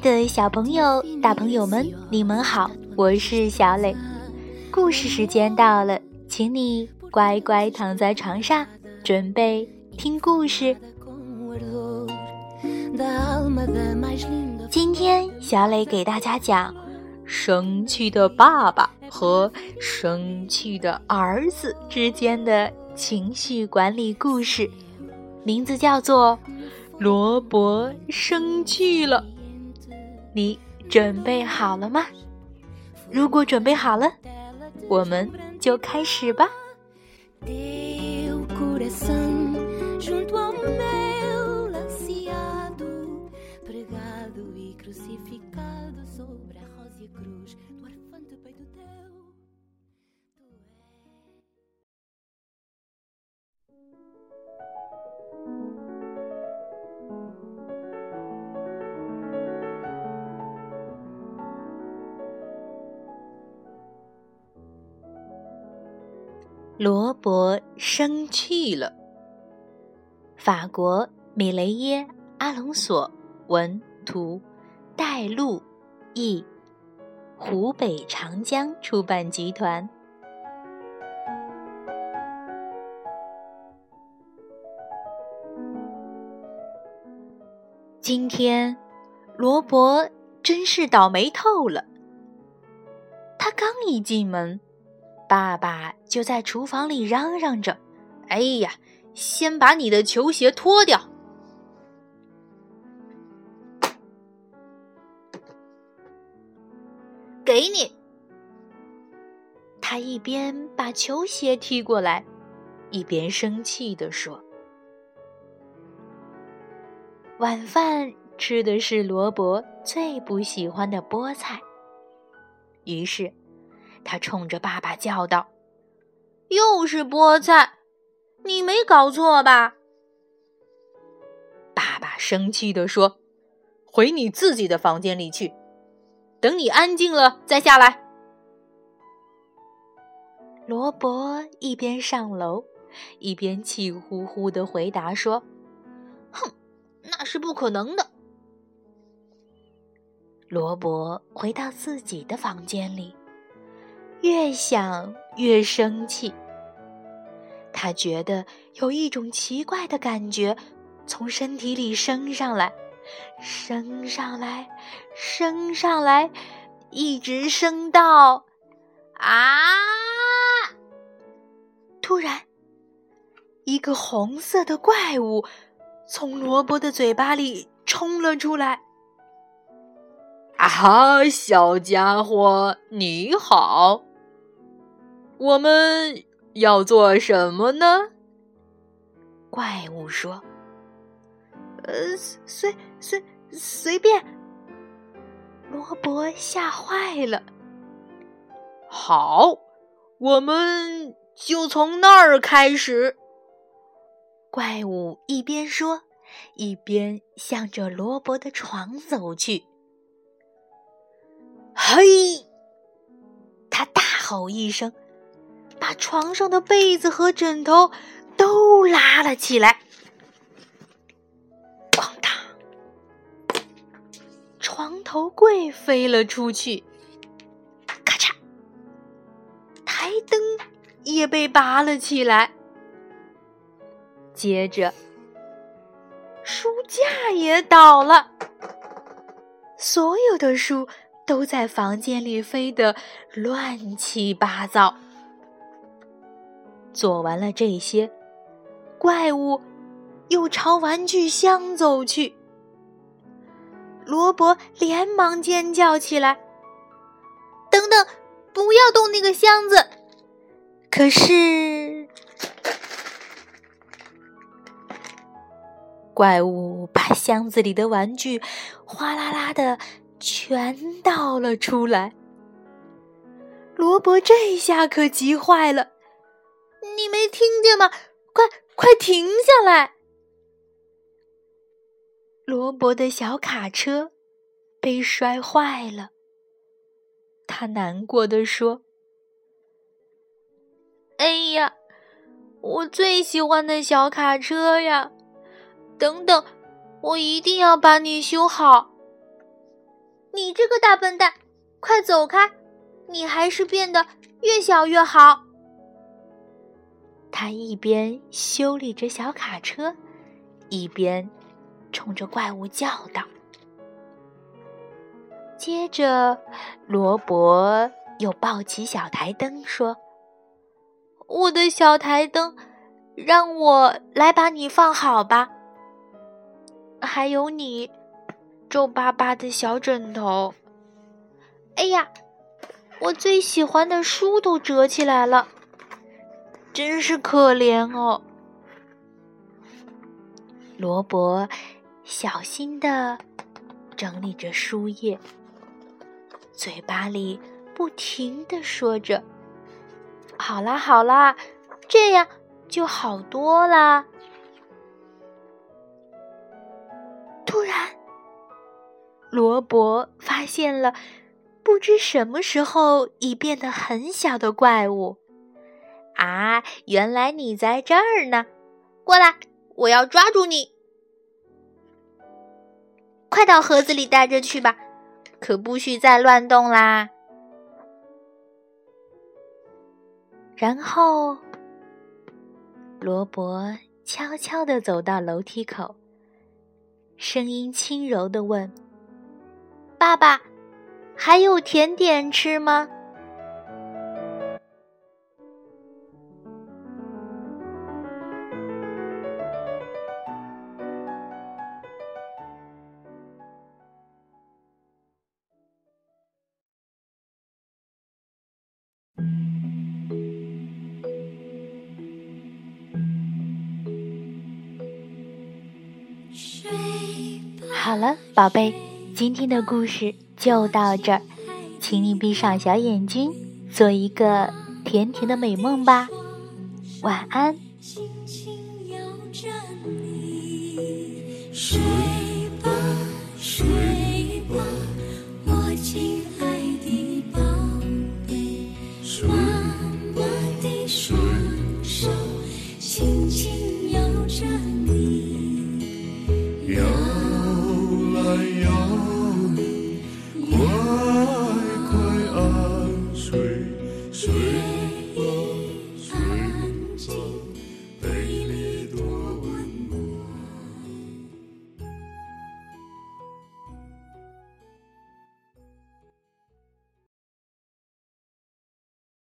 的小朋友、大朋友们，你们好，我是小磊。故事时间到了，请你乖乖躺在床上，准备听故事。今天小磊给大家讲生气的爸爸和生气的儿子之间的情绪管理故事，名字叫做《罗伯生气了》。你准备好了吗？如果准备好了，我们就开始吧。罗伯生气了。法国米雷耶·阿隆索文图，带路译，湖北长江出版集团。今天，罗伯真是倒霉透了。他刚一进门。爸爸就在厨房里嚷嚷着：“哎呀，先把你的球鞋脱掉！”给你。他一边把球鞋踢过来，一边生气地说：“晚饭吃的是罗伯最不喜欢的菠菜。”于是。他冲着爸爸叫道：“又是菠菜，你没搞错吧？”爸爸生气地说：“回你自己的房间里去，等你安静了再下来。”罗伯一边上楼，一边气呼呼的回答说：“哼，那是不可能的。”罗伯回到自己的房间里。越想越生气，他觉得有一种奇怪的感觉从身体里升上来，升上来，升上来，一直升到啊！突然，一个红色的怪物从萝卜的嘴巴里冲了出来。啊哈，小家伙，你好！我们要做什么呢？怪物说：“呃，随随随便。”罗伯吓坏了。好，我们就从那儿开始。怪物一边说，一边向着罗伯的床走去。嘿！他大吼一声。把床上的被子和枕头都拉了起来，咣当！床头柜飞了出去，咔嚓！台灯也被拔了起来，接着书架也倒了，所有的书都在房间里飞得乱七八糟。做完了这些，怪物又朝玩具箱走去。罗伯连忙尖叫起来：“等等，不要动那个箱子！”可是，怪物把箱子里的玩具哗啦啦的全倒了出来。罗伯这下可急坏了。你没听见吗？快快停下来！罗伯的小卡车被摔坏了，他难过的说：“哎呀，我最喜欢的小卡车呀！等等，我一定要把你修好。”你这个大笨蛋，快走开！你还是变得越小越好。他一边修理着小卡车，一边冲着怪物叫道。接着，罗伯又抱起小台灯说：“我的小台灯，让我来把你放好吧。还有你，皱巴巴的小枕头。哎呀，我最喜欢的书都折起来了，真是可怜哦。”罗伯小心的整理着书页。嘴巴里不停的说着：“好啦好啦，这样就好多啦。”突然，罗伯发现了不知什么时候已变得很小的怪物。啊，原来你在这儿呢！过来，我要抓住你！快到盒子里待着去吧。可不许再乱动啦！然后，罗伯悄悄地走到楼梯口，声音轻柔地问：“爸爸，还有甜点吃吗？”好了，宝贝，今天的故事就到这儿，请你闭上小眼睛，做一个甜甜的美梦吧，晚安。睡吧，我亲爱的宝贝。睡。